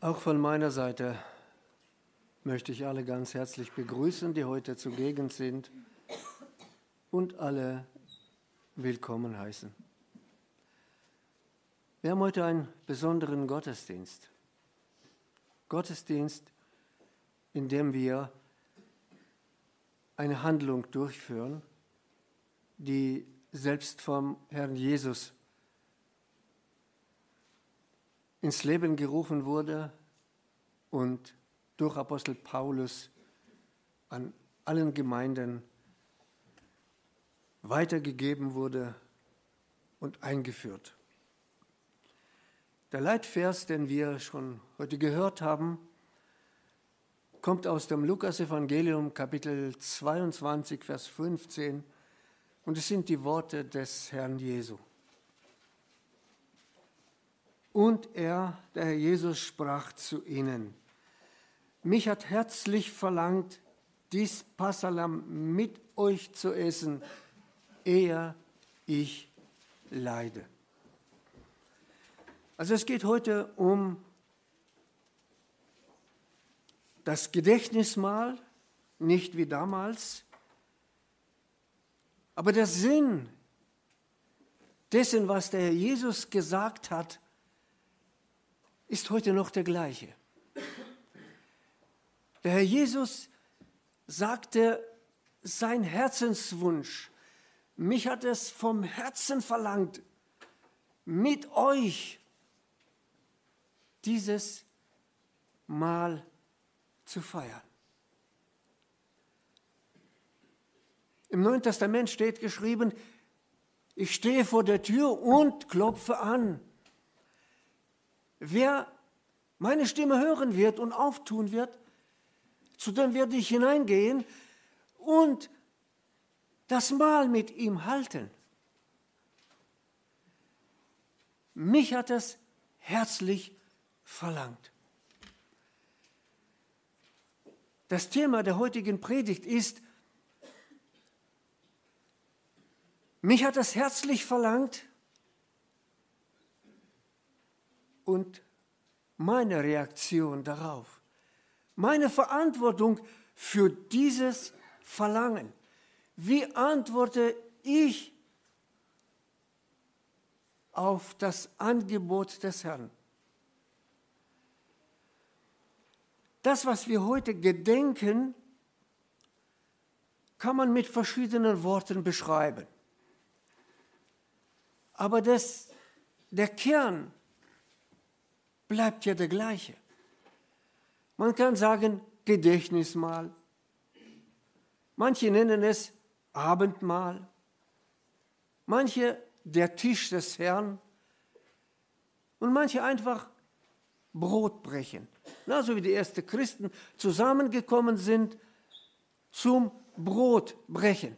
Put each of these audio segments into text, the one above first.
Auch von meiner Seite möchte ich alle ganz herzlich begrüßen, die heute zugegen sind und alle willkommen heißen. Wir haben heute einen besonderen Gottesdienst. Gottesdienst, in dem wir eine Handlung durchführen, die selbst vom Herrn Jesus ins Leben gerufen wurde und durch Apostel Paulus an allen Gemeinden weitergegeben wurde und eingeführt. Der Leitvers, den wir schon heute gehört haben, kommt aus dem Lukasevangelium Kapitel 22, Vers 15 und es sind die Worte des Herrn Jesu. Und er, der Herr Jesus, sprach zu ihnen, mich hat herzlich verlangt, dies Passalam mit euch zu essen, ehe ich leide. Also es geht heute um das Gedächtnismahl, nicht wie damals, aber der Sinn dessen, was der Herr Jesus gesagt hat, ist heute noch der gleiche. Der Herr Jesus sagte sein Herzenswunsch, mich hat es vom Herzen verlangt, mit euch dieses Mal zu feiern. Im Neuen Testament steht geschrieben, ich stehe vor der Tür und klopfe an. Wer meine Stimme hören wird und auftun wird, zu dem werde ich hineingehen und das Mahl mit ihm halten. Mich hat es herzlich verlangt. Das Thema der heutigen Predigt ist, mich hat es herzlich verlangt, und meine Reaktion darauf, meine Verantwortung für dieses Verlangen. Wie antworte ich auf das Angebot des Herrn? Das, was wir heute gedenken, kann man mit verschiedenen Worten beschreiben. Aber das, der Kern bleibt ja der gleiche. Man kann sagen Gedächtnismahl. Manche nennen es Abendmahl. Manche der Tisch des Herrn. Und manche einfach Brot brechen. Na, so wie die ersten Christen zusammengekommen sind zum Brotbrechen.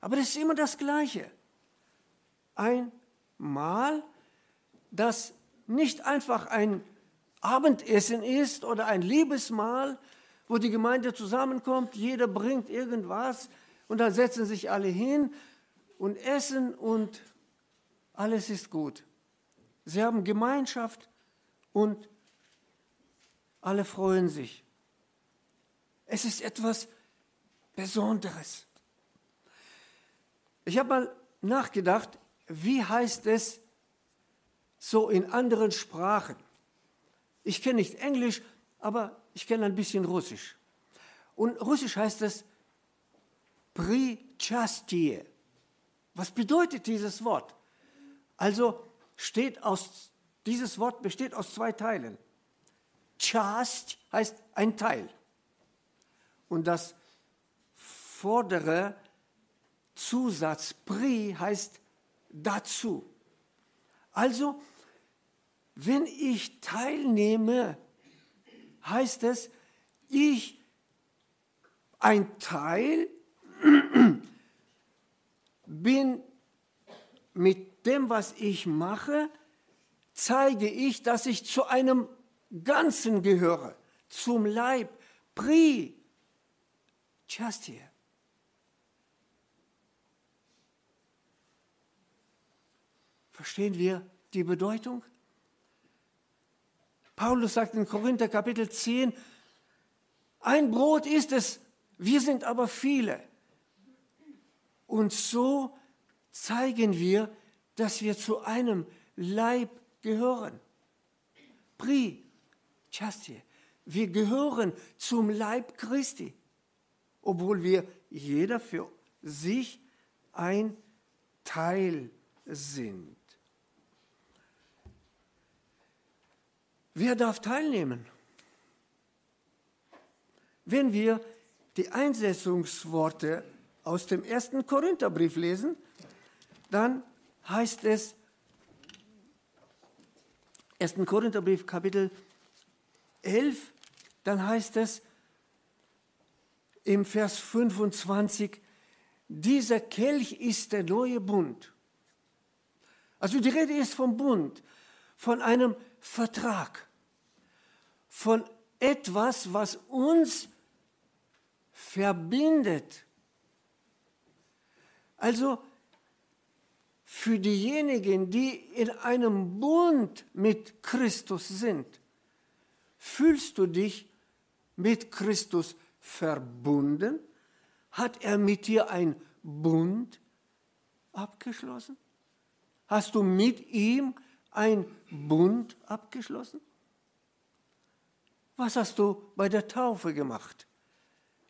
Aber das ist immer das Gleiche. Ein Mahl, das nicht einfach ein Abendessen ist oder ein Liebesmahl, wo die Gemeinde zusammenkommt, jeder bringt irgendwas und dann setzen sich alle hin und essen und alles ist gut. Sie haben Gemeinschaft und alle freuen sich. Es ist etwas Besonderes. Ich habe mal nachgedacht, wie heißt es so in anderen Sprachen. Ich kenne nicht Englisch, aber ich kenne ein bisschen Russisch. Und Russisch heißt es Prichastie. Was bedeutet dieses Wort? Also steht aus, dieses Wort besteht aus zwei Teilen. Chast heißt ein Teil. Und das vordere Zusatz Pri heißt dazu. Also wenn ich teilnehme, heißt es, ich ein Teil bin mit dem, was ich mache, zeige ich, dass ich zu einem Ganzen gehöre, zum Leib, Pri, Chastie. Verstehen wir die Bedeutung? Paulus sagt in Korinther Kapitel 10, ein Brot ist es, wir sind aber viele. Und so zeigen wir, dass wir zu einem Leib gehören. Pri, Chastje, wir gehören zum Leib Christi, obwohl wir jeder für sich ein Teil sind. Wer darf teilnehmen? Wenn wir die Einsetzungsworte aus dem ersten Korintherbrief lesen, dann heißt es, 1. Korintherbrief Kapitel 11, dann heißt es im Vers 25, dieser Kelch ist der neue Bund. Also die Rede ist vom Bund, von einem Vertrag, von etwas, was uns verbindet. Also für diejenigen, die in einem Bund mit Christus sind, fühlst du dich mit Christus verbunden? Hat er mit dir ein Bund abgeschlossen? Hast du mit ihm ein Bund abgeschlossen? Was hast du bei der Taufe gemacht?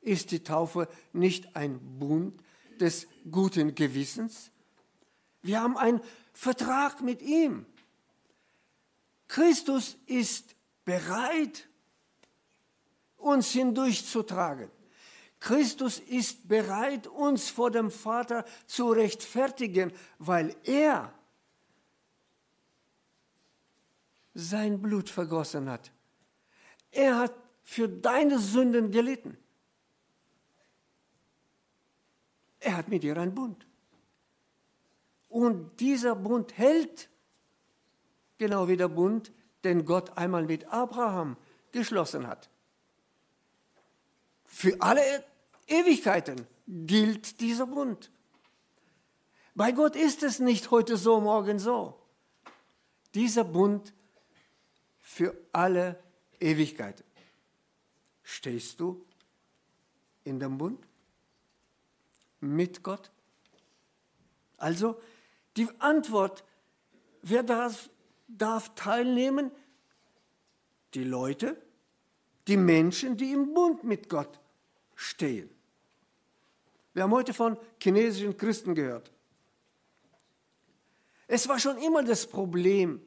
Ist die Taufe nicht ein Bund des guten Gewissens? Wir haben einen Vertrag mit ihm. Christus ist bereit, uns hindurchzutragen. Christus ist bereit, uns vor dem Vater zu rechtfertigen, weil er sein Blut vergossen hat. Er hat für deine Sünden gelitten. Er hat mit dir einen Bund. Und dieser Bund hält, genau wie der Bund, den Gott einmal mit Abraham geschlossen hat. Für alle Ewigkeiten gilt dieser Bund. Bei Gott ist es nicht heute so, morgen so. Dieser Bund für alle Ewigkeiten. Stehst du in dem Bund mit Gott? Also die Antwort, wer darf, darf teilnehmen? Die Leute, die Menschen, die im Bund mit Gott stehen. Wir haben heute von chinesischen Christen gehört. Es war schon immer das Problem,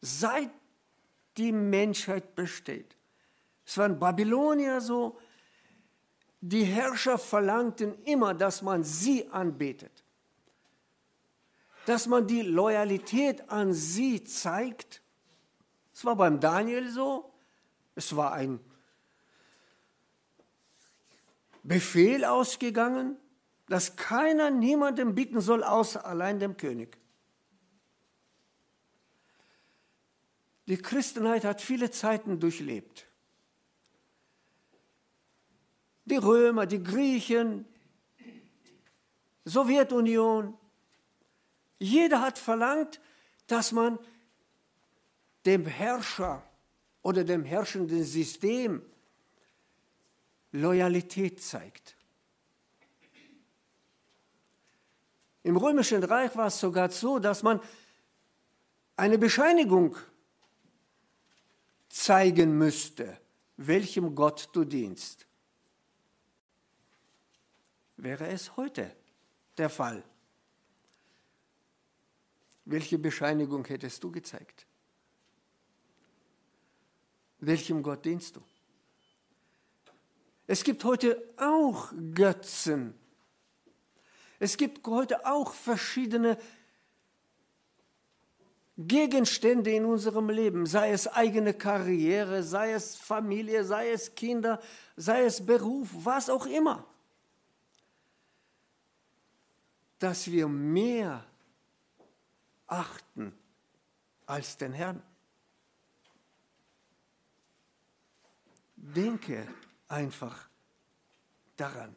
seit die Menschheit besteht. Es waren Babylonier so, die Herrscher verlangten immer, dass man sie anbetet, dass man die Loyalität an sie zeigt. Es war beim Daniel so, es war ein Befehl ausgegangen, dass keiner niemandem bitten soll, außer allein dem König. Die Christenheit hat viele Zeiten durchlebt. Die Römer, die Griechen, Sowjetunion. Jeder hat verlangt, dass man dem Herrscher oder dem herrschenden System Loyalität zeigt. Im römischen Reich war es sogar so, dass man eine Bescheinigung zeigen müsste, welchem Gott du dienst. Wäre es heute der Fall? Welche Bescheinigung hättest du gezeigt? Welchem Gott dienst du? Es gibt heute auch Götzen. Es gibt heute auch verschiedene Gegenstände in unserem Leben, sei es eigene Karriere, sei es Familie, sei es Kinder, sei es Beruf, was auch immer, dass wir mehr achten als den Herrn. Denke einfach daran.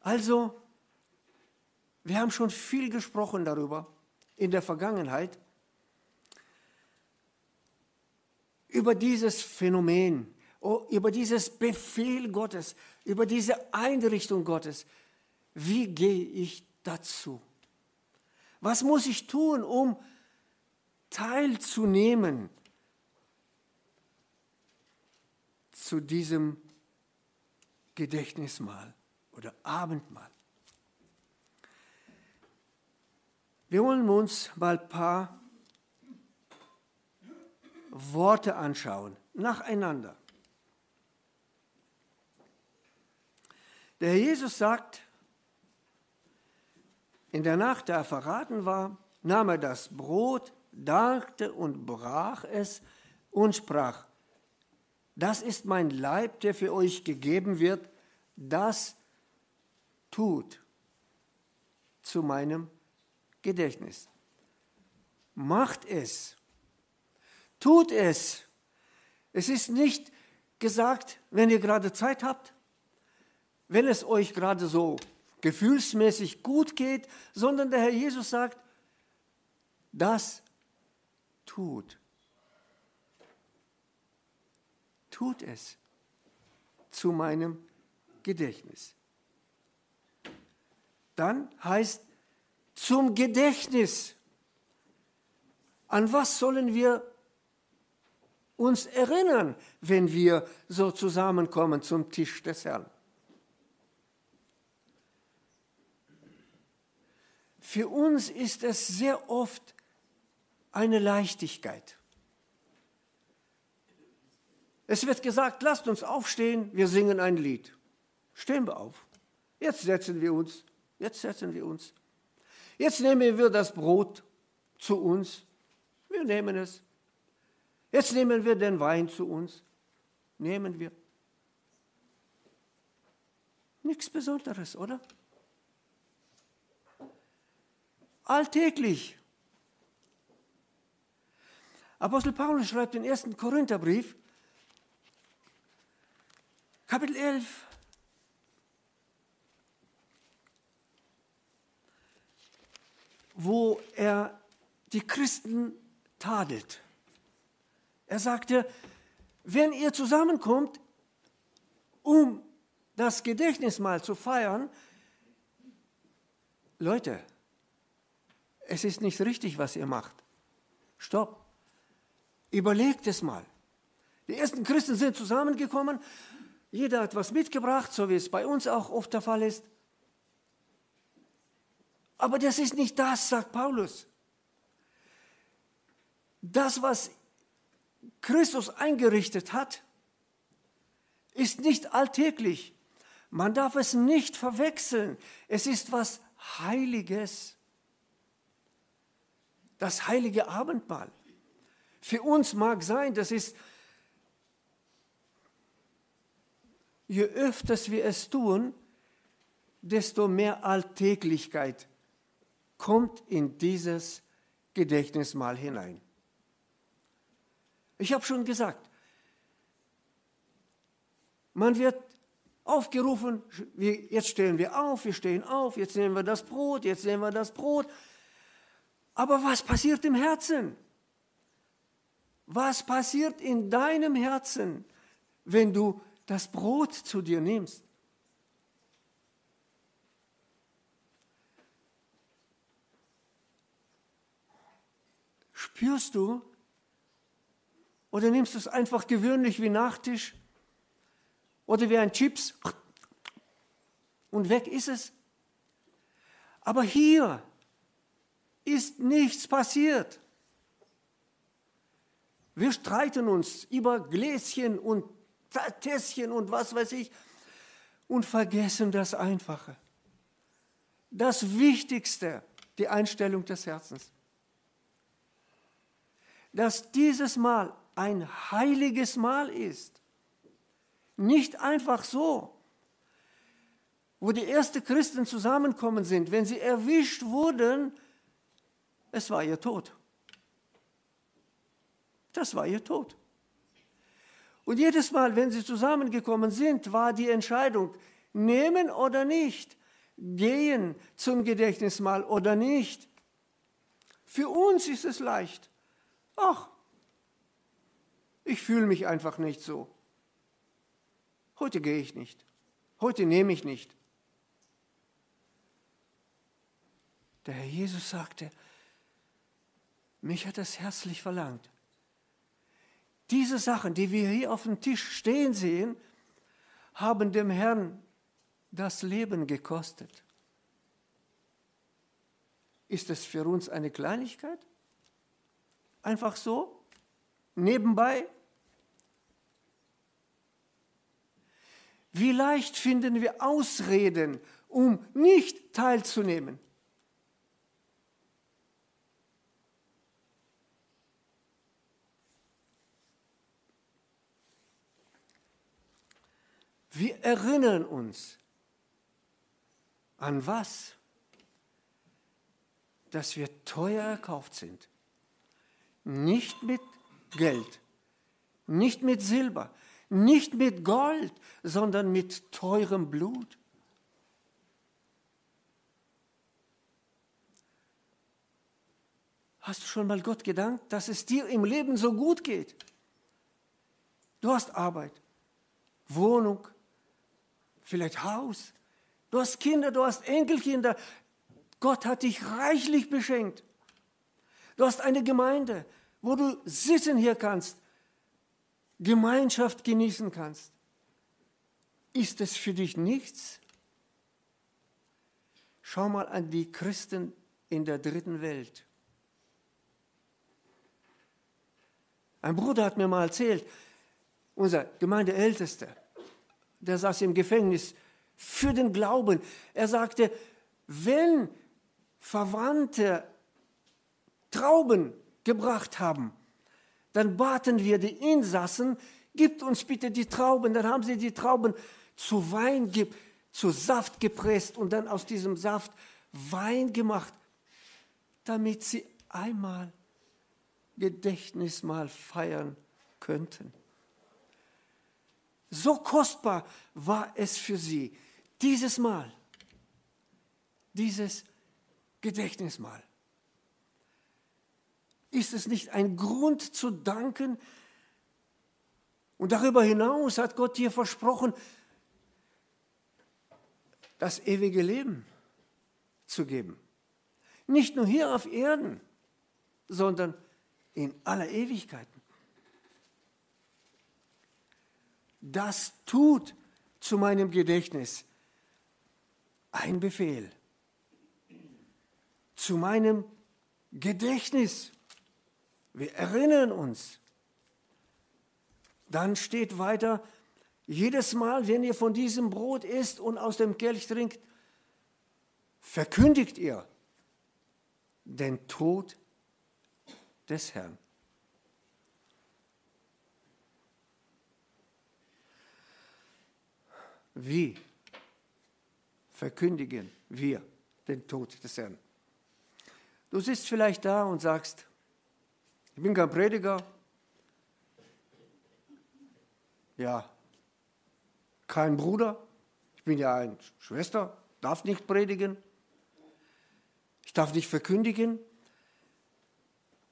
Also, wir haben schon viel gesprochen darüber in der Vergangenheit. über dieses Phänomen, oh, über dieses Befehl Gottes, über diese Einrichtung Gottes. Wie gehe ich dazu? Was muss ich tun, um teilzunehmen zu diesem Gedächtnismahl oder Abendmahl? Wir wollen uns mal ein paar Worte anschauen, nacheinander. Der Herr Jesus sagt, in der Nacht, da er verraten war, nahm er das Brot, dankte und brach es und sprach, das ist mein Leib, der für euch gegeben wird, das tut zu meinem Gedächtnis. Macht es Tut es. Es ist nicht gesagt, wenn ihr gerade Zeit habt, wenn es euch gerade so gefühlsmäßig gut geht, sondern der Herr Jesus sagt, das tut. Tut es zu meinem Gedächtnis. Dann heißt zum Gedächtnis. An was sollen wir uns erinnern, wenn wir so zusammenkommen zum Tisch des Herrn. Für uns ist es sehr oft eine Leichtigkeit. Es wird gesagt, lasst uns aufstehen, wir singen ein Lied. Stehen wir auf. Jetzt setzen wir uns. Jetzt setzen wir uns. Jetzt nehmen wir das Brot zu uns. Wir nehmen es. Jetzt nehmen wir den Wein zu uns. Nehmen wir. Nichts Besonderes, oder? Alltäglich. Apostel Paulus schreibt den ersten Korintherbrief, Kapitel 11, wo er die Christen tadelt. Er sagte, wenn ihr zusammenkommt, um das Gedächtnismahl zu feiern, Leute, es ist nicht richtig, was ihr macht. Stopp. Überlegt es mal. Die ersten Christen sind zusammengekommen, jeder hat was mitgebracht, so wie es bei uns auch oft der Fall ist. Aber das ist nicht das, sagt Paulus. Das, was Christus eingerichtet hat, ist nicht alltäglich. Man darf es nicht verwechseln. Es ist was Heiliges. Das heilige Abendmahl. Für uns mag sein, das ist, je öfters wir es tun, desto mehr Alltäglichkeit kommt in dieses Gedächtnismahl hinein. Ich habe schon gesagt, man wird aufgerufen, jetzt stehen wir auf, wir stehen auf, jetzt nehmen wir das Brot, jetzt nehmen wir das Brot. Aber was passiert im Herzen? Was passiert in deinem Herzen, wenn du das Brot zu dir nimmst? Spürst du, oder nimmst du es einfach gewöhnlich wie Nachtisch? Oder wie ein Chips? Und weg ist es. Aber hier ist nichts passiert. Wir streiten uns über Gläschen und Tässchen und was weiß ich und vergessen das Einfache. Das Wichtigste, die Einstellung des Herzens. Dass dieses Mal ein heiliges Mahl ist. Nicht einfach so. Wo die ersten Christen zusammenkommen sind, wenn sie erwischt wurden, es war ihr Tod. Das war ihr Tod. Und jedes Mal, wenn sie zusammengekommen sind, war die Entscheidung, nehmen oder nicht, gehen zum Gedächtnismahl oder nicht. Für uns ist es leicht. Ach, Ich fühle mich einfach nicht so. Heute gehe ich nicht. Heute nehme ich nicht. Der Herr Jesus sagte, mich hat es herzlich verlangt. Diese Sachen, die wir hier auf dem Tisch stehen sehen, haben dem Herrn das Leben gekostet. Ist es für uns eine Kleinigkeit? Einfach so? Nebenbei? Wie leicht finden wir Ausreden, um nicht teilzunehmen? Wir erinnern uns an was? Dass wir teuer erkauft sind. Nicht mit Geld, nicht mit Silber, nicht mit Gold, sondern mit teurem Blut. Hast du schon mal Gott gedankt, dass es dir im Leben so gut geht? Du hast Arbeit, Wohnung, vielleicht Haus. Du hast Kinder, du hast Enkelkinder. Gott hat dich reichlich beschenkt. Du hast eine Gemeinde, wo du sitzen hier kannst, Gemeinschaft genießen kannst. Ist es für dich nichts? Schau mal an die Christen in der dritten Welt. Ein Bruder hat mir mal erzählt, unser Gemeindeältester, der saß im Gefängnis für den Glauben. Er sagte, wenn Verwandte Trauben gebracht haben, dann baten wir die Insassen, gibt uns bitte die Trauben. Dann haben sie die Trauben zu Wein, zu Saft gepresst und dann aus diesem Saft Wein gemacht, damit sie einmal Gedächtnismal feiern könnten. So kostbar war es für sie, dieses Mal, dieses Gedächtnismal. Ist es nicht ein Grund zu danken? Und darüber hinaus hat Gott dir versprochen, das ewige Leben zu geben. Nicht nur hier auf Erden, sondern in aller Ewigkeit. das tut zu meinem Gedächtnis. Ein Befehl. Zu meinem Gedächtnis. Wir erinnern uns. Dann steht weiter, jedes Mal, wenn ihr von diesem Brot isst und aus dem Kelch trinkt, verkündigt ihr den Tod des Herrn. Wie verkündigen wir den Tod des Herrn? Du sitzt vielleicht da und sagst, ich bin kein Prediger. Ja, kein Bruder. Ich bin ja eine Schwester, darf nicht predigen. Ich darf nicht verkündigen.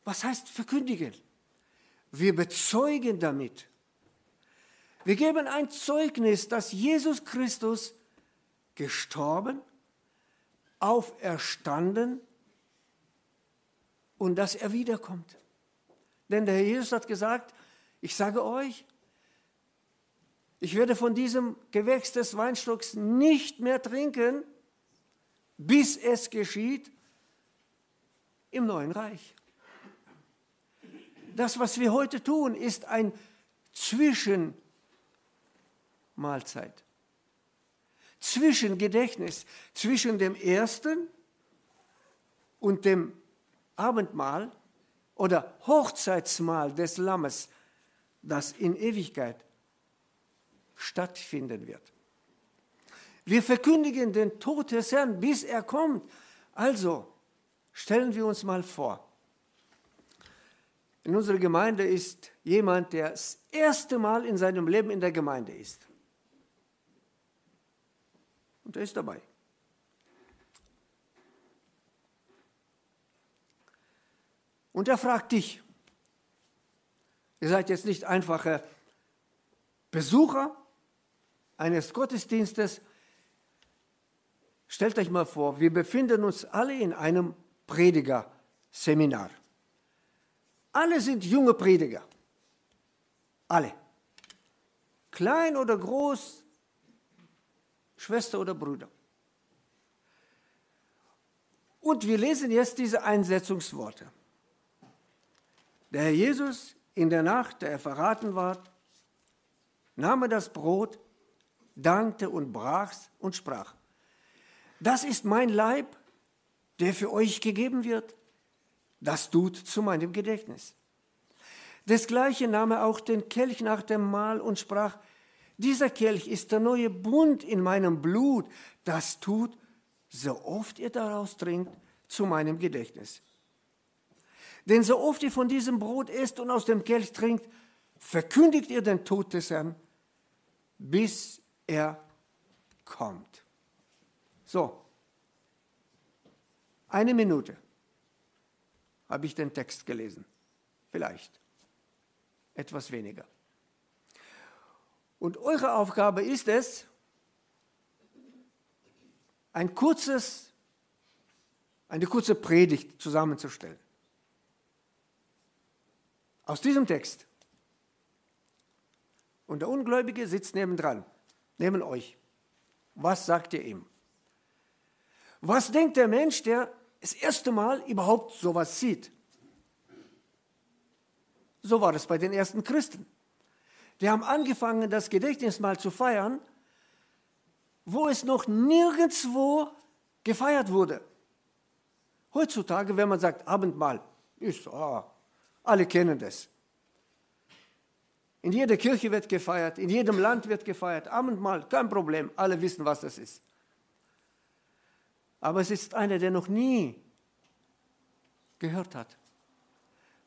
Was heißt verkündigen? Wir bezeugen damit, wir geben ein Zeugnis, dass Jesus Christus gestorben, auferstanden und dass er wiederkommt. Denn der Herr Jesus hat gesagt, ich sage euch, ich werde von diesem Gewächs des Weinstocks nicht mehr trinken, bis es geschieht im neuen Reich. Das, was wir heute tun, ist ein Zwischen Mahlzeit. Zwischen Gedächtnis, zwischen dem ersten und dem Abendmahl oder Hochzeitsmahl des Lammes, das in Ewigkeit stattfinden wird. Wir verkündigen den Tod des Herrn, bis er kommt. Also stellen wir uns mal vor, in unserer Gemeinde ist jemand, der das erste Mal in seinem Leben in der Gemeinde ist. Und er ist dabei. Und er fragt dich, Ihr seid jetzt nicht einfache Besucher eines Gottesdienstes. Stellt euch mal vor, wir befinden uns alle in einem Predigerseminar. Alle sind junge Prediger. Alle. Klein oder groß, Schwester oder Bruder. Und wir lesen jetzt diese Einsetzungsworte. Der Herr Jesus in der Nacht, der er verraten war, nahm er das Brot, dankte und brach's und sprach, das ist mein Leib, der für euch gegeben wird, das tut zu meinem Gedächtnis. Desgleichen nahm er auch den Kelch nach dem Mahl und sprach, dieser Kelch ist der neue Bund in meinem Blut, das tut so oft ihr daraus trinkt, zu meinem Gedächtnis. Denn so oft ihr von diesem Brot esst und aus dem Kelch trinkt, verkündigt ihr den Tod des Herrn, bis er kommt. So, eine Minute habe ich den Text gelesen. Vielleicht etwas weniger. Und eure Aufgabe ist es, ein kurzes, eine kurze Predigt zusammenzustellen. Aus diesem Text. Und der Ungläubige sitzt nebendran, neben euch. Was sagt ihr ihm? Was denkt der Mensch, der das erste Mal überhaupt sowas sieht? So war es bei den ersten Christen. Die haben angefangen, das Gedächtnismal zu feiern wo es noch nirgendwo gefeiert wurde. Heutzutage, wenn man sagt Abendmahl, ist, oh, alle kennen das. In jeder Kirche wird gefeiert, in jedem Land wird gefeiert. Abendmahl, kein Problem, alle wissen, was das ist. Aber es ist einer, der noch nie gehört hat.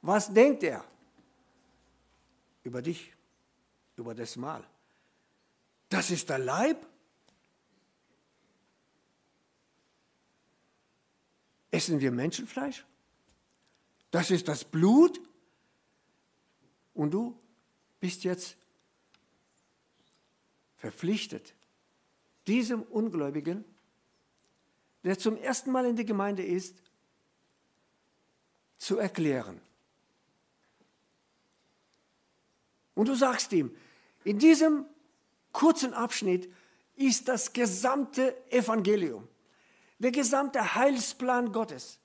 Was denkt er über dich, über das Mahl? Das ist der Leib Essen wir Menschenfleisch? Das ist das Blut? Und du bist jetzt verpflichtet, diesem Ungläubigen, der zum ersten Mal in der Gemeinde ist, zu erklären. Und du sagst ihm, in diesem kurzen Abschnitt ist das gesamte Evangelium. Der gesamte Heilsplan Gottes.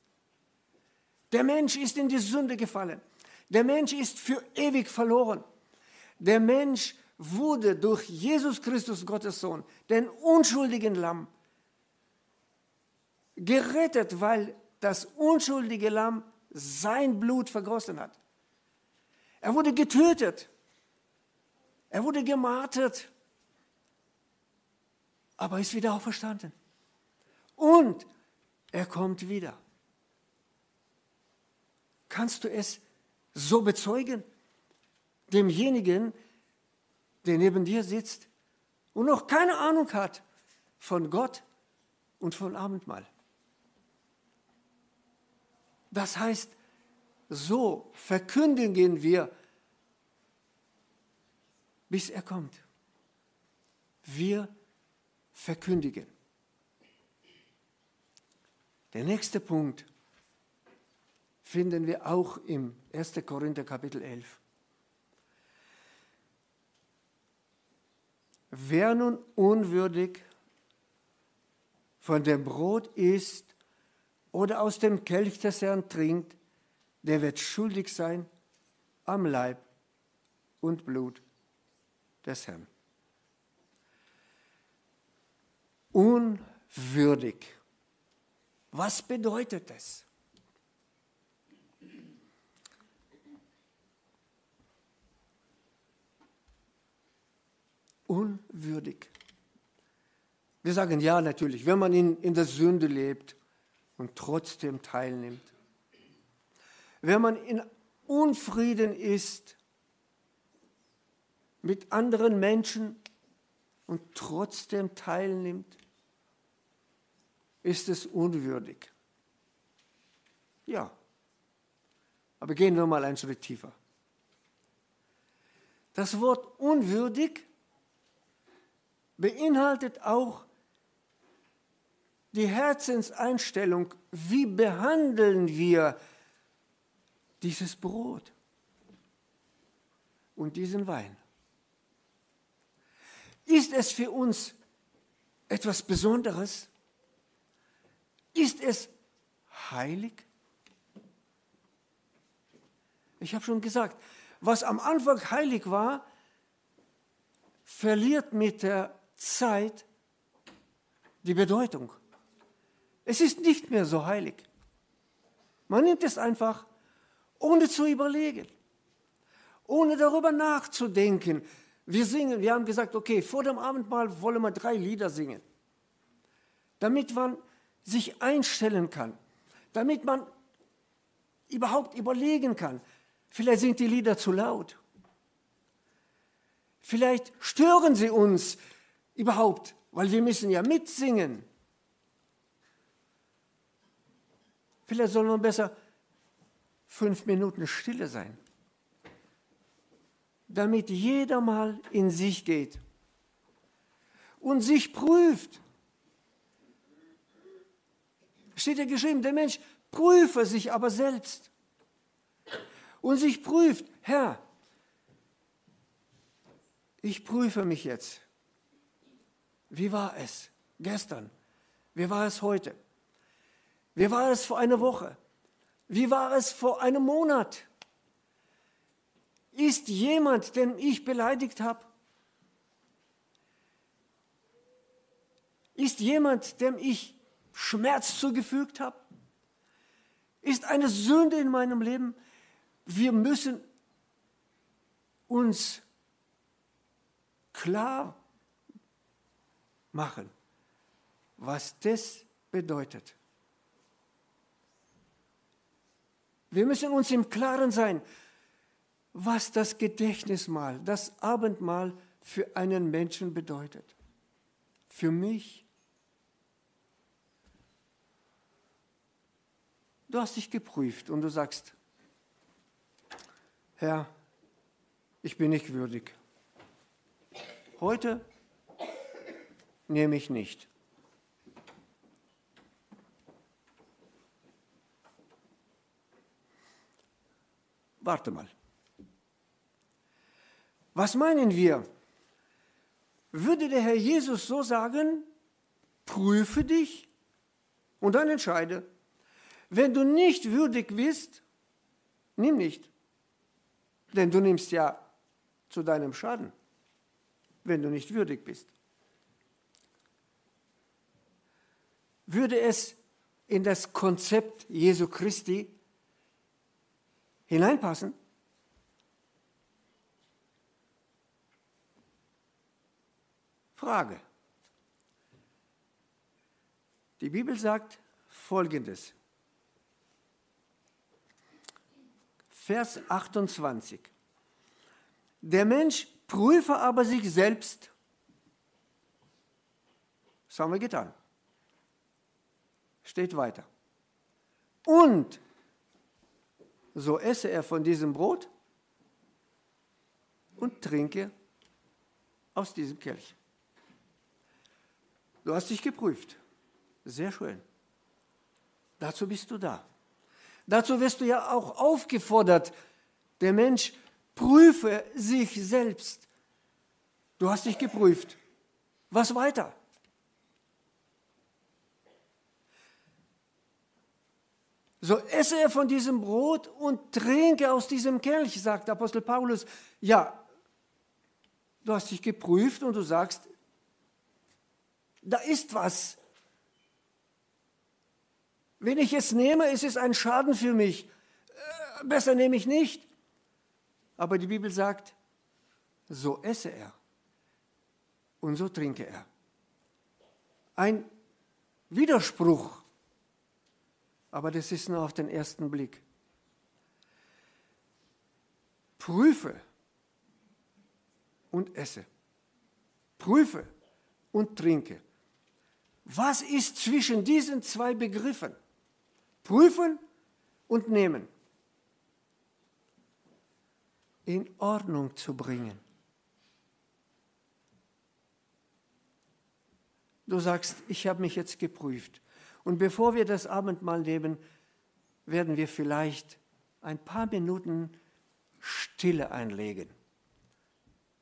Der Mensch ist in die Sünde gefallen. Der Mensch ist für ewig verloren. Der Mensch wurde durch Jesus Christus, Gottes Sohn, den unschuldigen Lamm, gerettet, weil das unschuldige Lamm sein Blut vergossen hat. Er wurde getötet. Er wurde gemartert. Aber ist wieder auferstanden und er kommt wieder. Kannst du es so bezeugen? Demjenigen, der neben dir sitzt und noch keine Ahnung hat von Gott und von Abendmahl. Das heißt, so verkündigen wir, bis er kommt. Wir verkündigen. Der nächste Punkt finden wir auch im 1. Korinther Kapitel 11. Wer nun unwürdig von dem Brot isst oder aus dem Kelch des Herrn trinkt, der wird schuldig sein am Leib und Blut des Herrn. Unwürdig. Was bedeutet es? Unwürdig. Wir sagen ja natürlich, wenn man in, in der Sünde lebt und trotzdem teilnimmt. Wenn man in Unfrieden ist mit anderen Menschen und trotzdem teilnimmt ist es unwürdig. Ja. Aber gehen wir mal einen Schritt tiefer. Das Wort unwürdig beinhaltet auch die Herzenseinstellung, wie behandeln wir dieses Brot und diesen Wein. Ist es für uns etwas Besonderes? Ist es heilig? Ich habe schon gesagt, was am Anfang heilig war, verliert mit der Zeit die Bedeutung. Es ist nicht mehr so heilig. Man nimmt es einfach, ohne zu überlegen, ohne darüber nachzudenken. Wir singen, wir haben gesagt, okay, vor dem Abendmahl wollen wir drei Lieder singen, damit man sich einstellen kann, damit man überhaupt überlegen kann. Vielleicht sind die Lieder zu laut. Vielleicht stören sie uns überhaupt, weil wir müssen ja mitsingen. Vielleicht soll man besser fünf Minuten Stille sein, damit jeder mal in sich geht und sich prüft. Steht ja geschrieben, der Mensch prüfe sich aber selbst und sich prüft, Herr, ich prüfe mich jetzt. Wie war es gestern? Wie war es heute? Wie war es vor einer Woche? Wie war es vor einem Monat? Ist jemand, den ich beleidigt habe? Ist jemand, dem ich Schmerz zugefügt habe? Ist eine Sünde in meinem Leben? Wir müssen uns klar machen, was das bedeutet. Wir müssen uns im Klaren sein, was das Gedächtnismahl, das Abendmahl für einen Menschen bedeutet. Für mich. Du hast dich geprüft und du sagst, Herr, ich bin nicht würdig. Heute nehme ich nicht. Warte mal. Was meinen wir? Würde der Herr Jesus so sagen, prüfe dich und dann entscheide. Wenn du nicht würdig bist, nimm nicht. Denn du nimmst ja zu deinem Schaden, wenn du nicht würdig bist. Würde es in das Konzept Jesu Christi hineinpassen? Frage. Die Bibel sagt Folgendes. Vers 28. Der Mensch prüfe aber sich selbst. Das haben wir getan. Steht weiter. Und so esse er von diesem Brot und trinke aus diesem Kelch. Du hast dich geprüft. Sehr schön. Dazu bist du da. Dazu wirst du ja auch aufgefordert. Der Mensch prüfe sich selbst. Du hast dich geprüft. Was weiter? So esse er von diesem Brot und trinke aus diesem Kelch, sagt Apostel Paulus. Ja, du hast dich geprüft und du sagst, da ist was. Wenn ich es nehme, ist es ein Schaden für mich. Äh, besser nehme ich nicht. Aber die Bibel sagt, so esse er und so trinke er. Ein Widerspruch aber das ist nur auf den ersten Blick. Prüfe und esse. Prüfe und trinke. Was ist zwischen diesen zwei Begriffen? Prüfen und nehmen. in Ordnung zu bringen. Du sagst, ich habe mich jetzt geprüft. Und bevor wir das Abendmahl nehmen, werden wir vielleicht ein paar Minuten Stille einlegen,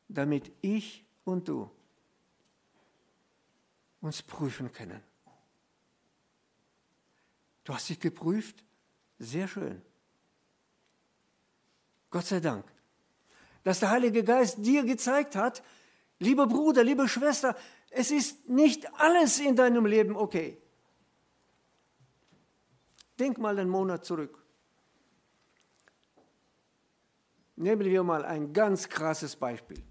damit ich und du uns prüfen können. Du hast dich geprüft? Sehr schön. Gott sei Dank, dass der Heilige Geist dir gezeigt hat, lieber Bruder, liebe Schwester, es ist nicht alles in deinem Leben okay. Denk mal einen Monat zurück. Nehmen wir mal ein ganz krasses Beispiel.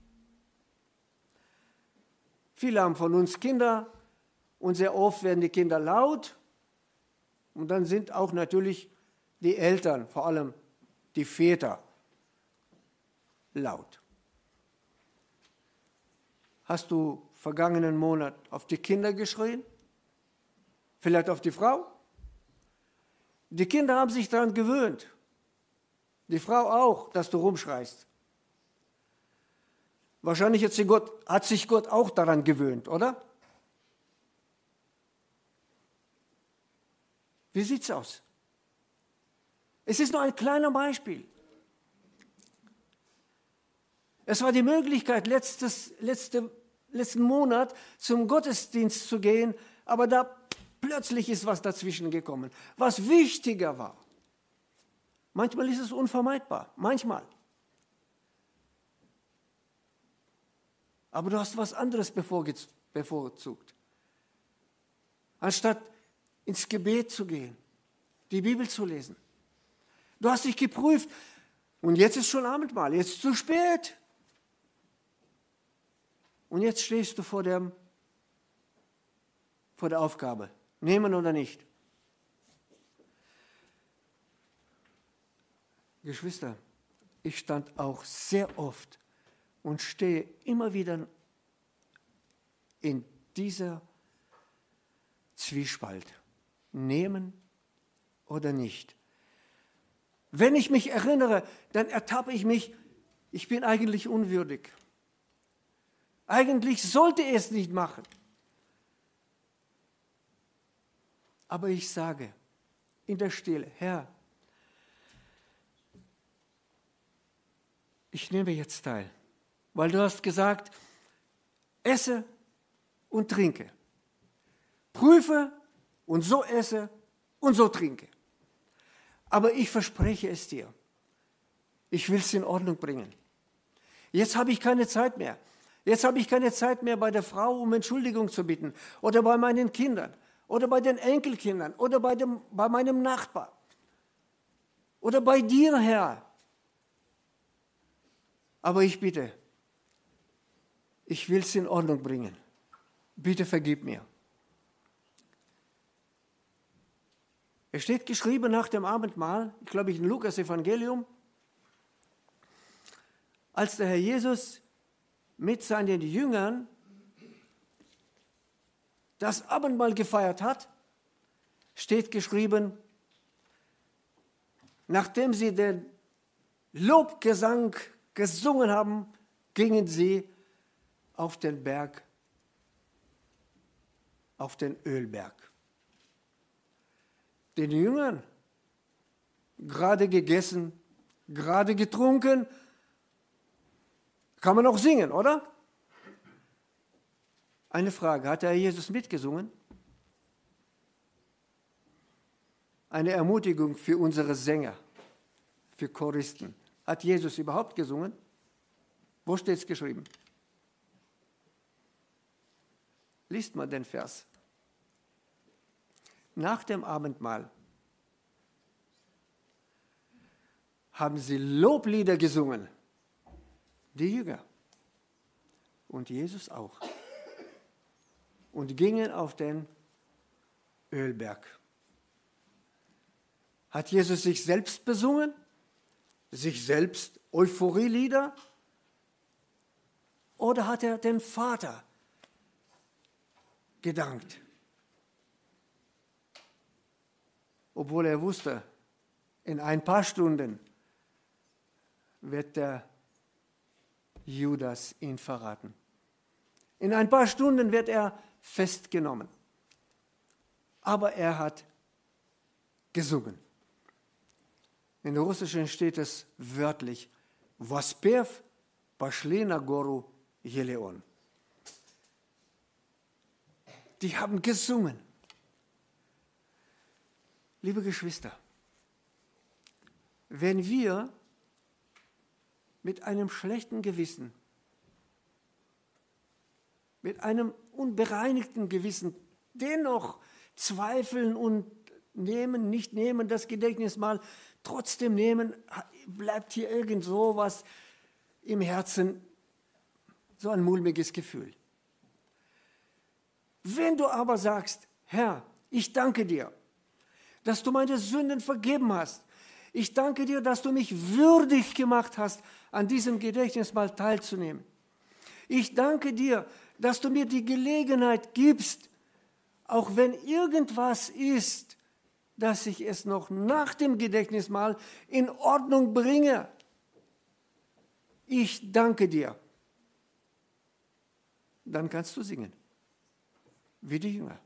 Viele haben von uns Kinder und sehr oft werden die Kinder laut und dann sind auch natürlich die Eltern, vor allem die Väter, laut. Hast du vergangenen Monat auf die Kinder geschrien? Vielleicht auf die Frau? Die Kinder haben sich daran gewöhnt. Die Frau auch, dass du rumschreist. Wahrscheinlich hat, Gott, hat sich Gott auch daran gewöhnt, oder? Wie sieht es aus? Es ist nur ein kleiner Beispiel. Es war die Möglichkeit, letztes, letzte, letzten Monat zum Gottesdienst zu gehen, aber da plötzlich ist was dazwischen gekommen, was wichtiger war. Manchmal ist es unvermeidbar, manchmal. Aber du hast was anderes bevorzugt. Anstatt ins Gebet zu gehen, die Bibel zu lesen. Du hast dich geprüft und jetzt ist schon Abendmahl, jetzt ist zu spät. Und jetzt stehst du vor, dem, vor der Aufgabe, nehmen oder nicht. Geschwister, ich stand auch sehr oft und stehe immer wieder in dieser Zwiespalt. Nehmen oder nicht. Wenn ich mich erinnere, dann ertappe ich mich, ich bin eigentlich unwürdig. Eigentlich sollte er es nicht machen. Aber ich sage in der Stille, Herr, ich nehme jetzt teil, weil du hast gesagt, esse und trinke. Prüfe und so esse und so trinke. Aber ich verspreche es dir, ich will es in Ordnung bringen. Jetzt habe ich keine Zeit mehr. Jetzt habe ich keine Zeit mehr, bei der Frau um Entschuldigung zu bitten oder bei meinen Kindern oder bei den Enkelkindern oder bei, dem, bei meinem Nachbar oder bei dir, Herr. Aber ich bitte, ich will es in Ordnung bringen. Bitte vergib mir. Es steht geschrieben nach dem Abendmahl, ich glaube in Lukas Evangelium, als der Herr Jesus mit seinen Jüngern das Abendmahl gefeiert hat, steht geschrieben, nachdem sie den Lobgesang gesungen haben, gingen sie auf den Berg, auf den Ölberg. Den Jüngern gerade gegessen, gerade getrunken, kann man auch singen, oder? Eine Frage, hat der Jesus mitgesungen? Eine Ermutigung für unsere Sänger, für Choristen. Hat Jesus überhaupt gesungen? Wo steht es geschrieben? Liest mal den Vers. Nach dem Abendmahl haben sie Loblieder gesungen. Die Jünger. Und Jesus auch. Und gingen auf den Ölberg. Hat Jesus sich selbst besungen? sich selbst Euphorielieder? Oder hat er den Vater gedankt? Obwohl er wusste, in ein paar Stunden wird der Judas ihn verraten. In ein paar Stunden wird er festgenommen. Aber er hat gesungen. In der Russischen steht es wörtlich, Воспев пошли на гору Елеон. Die haben gesungen. Liebe Geschwister, wenn wir mit einem schlechten Gewissen, mit einem unbereinigten Gewissen dennoch zweifeln und nehmen, nicht nehmen, das Gedächtnis mal trotzdem nehmen, bleibt hier irgend so was im Herzen, so ein mulmiges Gefühl. Wenn du aber sagst, Herr, ich danke dir, dass du meine Sünden vergeben hast. Ich danke dir, dass du mich würdig gemacht hast, an diesem Gedächtnismal teilzunehmen. Ich danke dir, dass du mir die Gelegenheit gibst, auch wenn irgendwas ist, dass ich es noch nach dem Gedächtnismal in Ordnung bringe. Ich danke dir. Dann kannst du singen, wie die Jünger.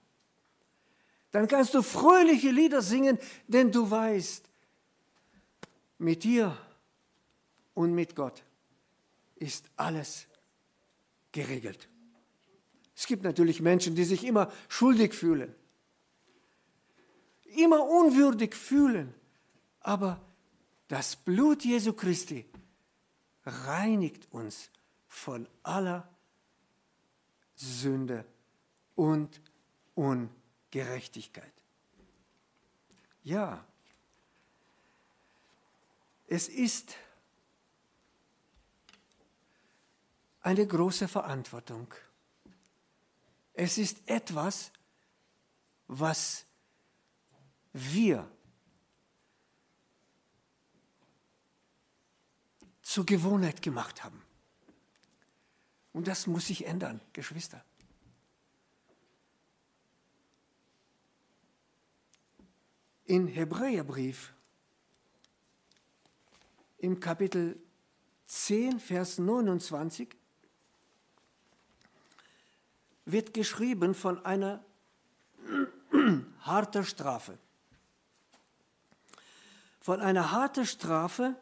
Dann kannst du fröhliche Lieder singen, denn du weißt, mit dir und mit Gott ist alles geregelt. Es gibt natürlich Menschen, die sich immer schuldig fühlen, immer unwürdig fühlen, aber das Blut Jesu Christi reinigt uns von aller Sünde und Ungerechtigkeit. Gerechtigkeit. Ja, es ist eine große Verantwortung. Es ist etwas, was wir zur Gewohnheit gemacht haben. Und das muss sich ändern, Geschwister. in Hebräerbrief im Kapitel 10, Vers 29 wird geschrieben von einer harten Strafe. Von einer harten Strafe,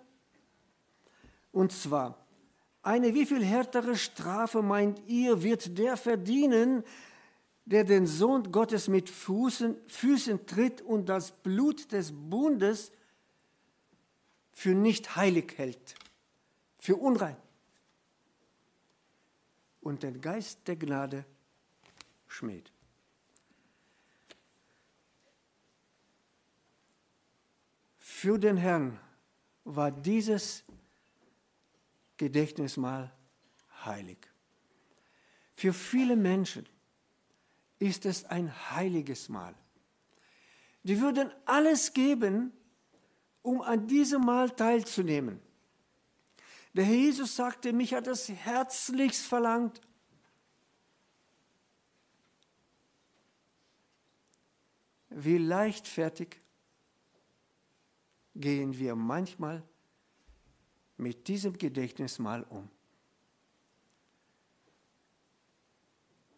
und zwar, eine wie viel härtere Strafe meint ihr, wird der verdienen, der den Sohn Gottes mit Füßen, Füßen tritt und das Blut des Bundes für nicht heilig hält, für unrein und den Geist der Gnade schmäht. Für den Herrn war dieses Gedächtnismal heilig. Für viele Menschen ist es ein heiliges Mahl. Die würden alles geben, um an diesem Mahl teilzunehmen. Der Herr Jesus sagte, mich hat es herzlichst verlangt. Wie leichtfertig gehen wir manchmal mit diesem Gedächtnismahl um.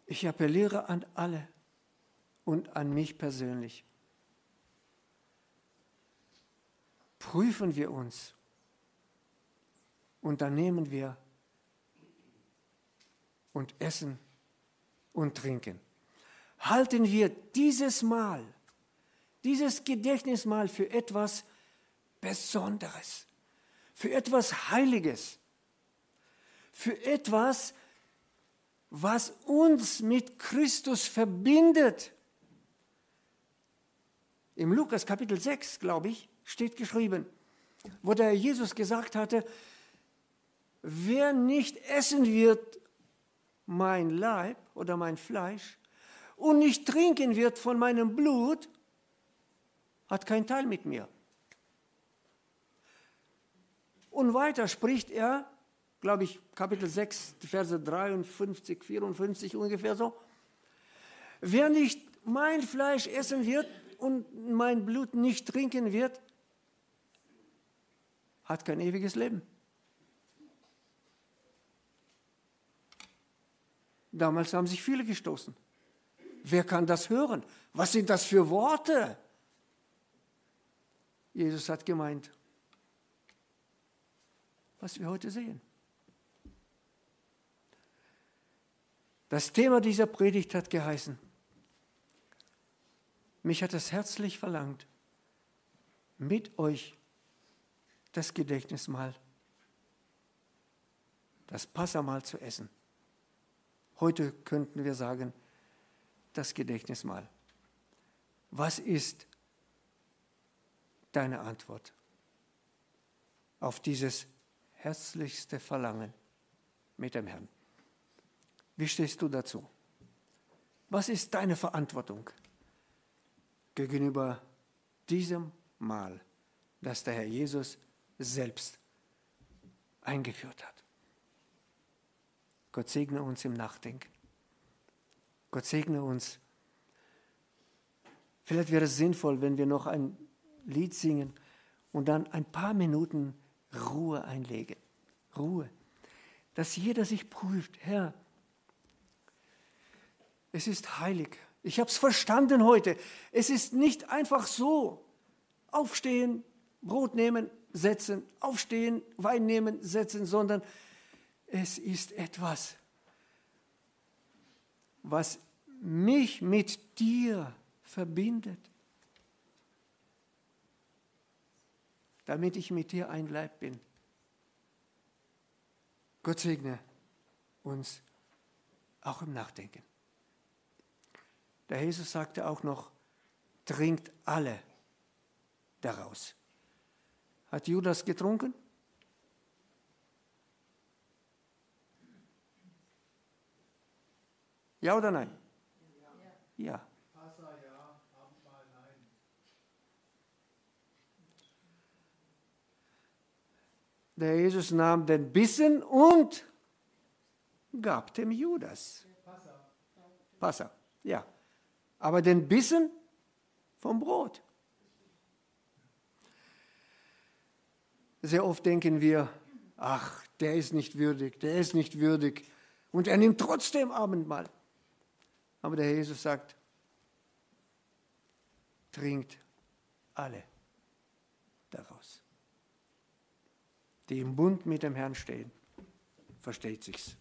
Ich appelliere an alle und an mich persönlich. Prüfen wir uns und dann nehmen wir und essen und trinken. Halten wir dieses Mal, dieses Gedächtnismal für etwas Besonderes, für etwas Heiliges, für etwas, was uns mit Christus verbindet. Im Lukas Kapitel 6, glaube ich, steht geschrieben, wo der Jesus gesagt hatte, wer nicht essen wird mein Leib oder mein Fleisch und nicht trinken wird von meinem Blut, hat keinen Teil mit mir. Und weiter spricht er, glaube ich, Kapitel 6, Verse 53, 54 ungefähr so. Wer nicht mein Fleisch essen wird und mein Blut nicht trinken wird, hat kein ewiges Leben. Damals haben sich viele gestoßen. Wer kann das hören? Was sind das für Worte? Jesus hat gemeint, was wir heute sehen. Das Thema dieser Predigt hat geheißen, mich hat es herzlich verlangt, mit euch das Gedächtnismahl, das Passamal zu essen. Heute könnten wir sagen, das Gedächtnismahl. Was ist deine Antwort auf dieses herzlichste Verlangen mit dem Herrn? Wie stehst du dazu? Was ist deine Verantwortung gegenüber diesem Mahl, das der Herr Jesus selbst eingeführt hat? Gott segne uns im Nachdenken. Gott segne uns. Vielleicht wäre es sinnvoll, wenn wir noch ein Lied singen und dann ein paar Minuten Ruhe einlegen. Ruhe. Dass jeder sich prüft, Herr, es ist heilig. Ich habe es verstanden heute. Es ist nicht einfach so. Aufstehen, Brot nehmen, setzen, aufstehen, Wein nehmen, setzen, sondern es ist etwas, was mich mit dir verbindet, damit ich mit dir ein Leib bin. Gott segne uns auch im Nachdenken. Der Jesus sagte auch noch, trinkt alle daraus. Hat Judas getrunken? Ja oder nein? Ja. ja. Der Jesus nahm den Bissen und gab dem Judas. Passa, ja. Aber den Bissen vom Brot. Sehr oft denken wir, ach, der ist nicht würdig, der ist nicht würdig. Und er nimmt trotzdem Abendmahl. Aber der Jesus sagt, trinkt alle daraus. Die im Bund mit dem Herrn stehen, versteht sich's.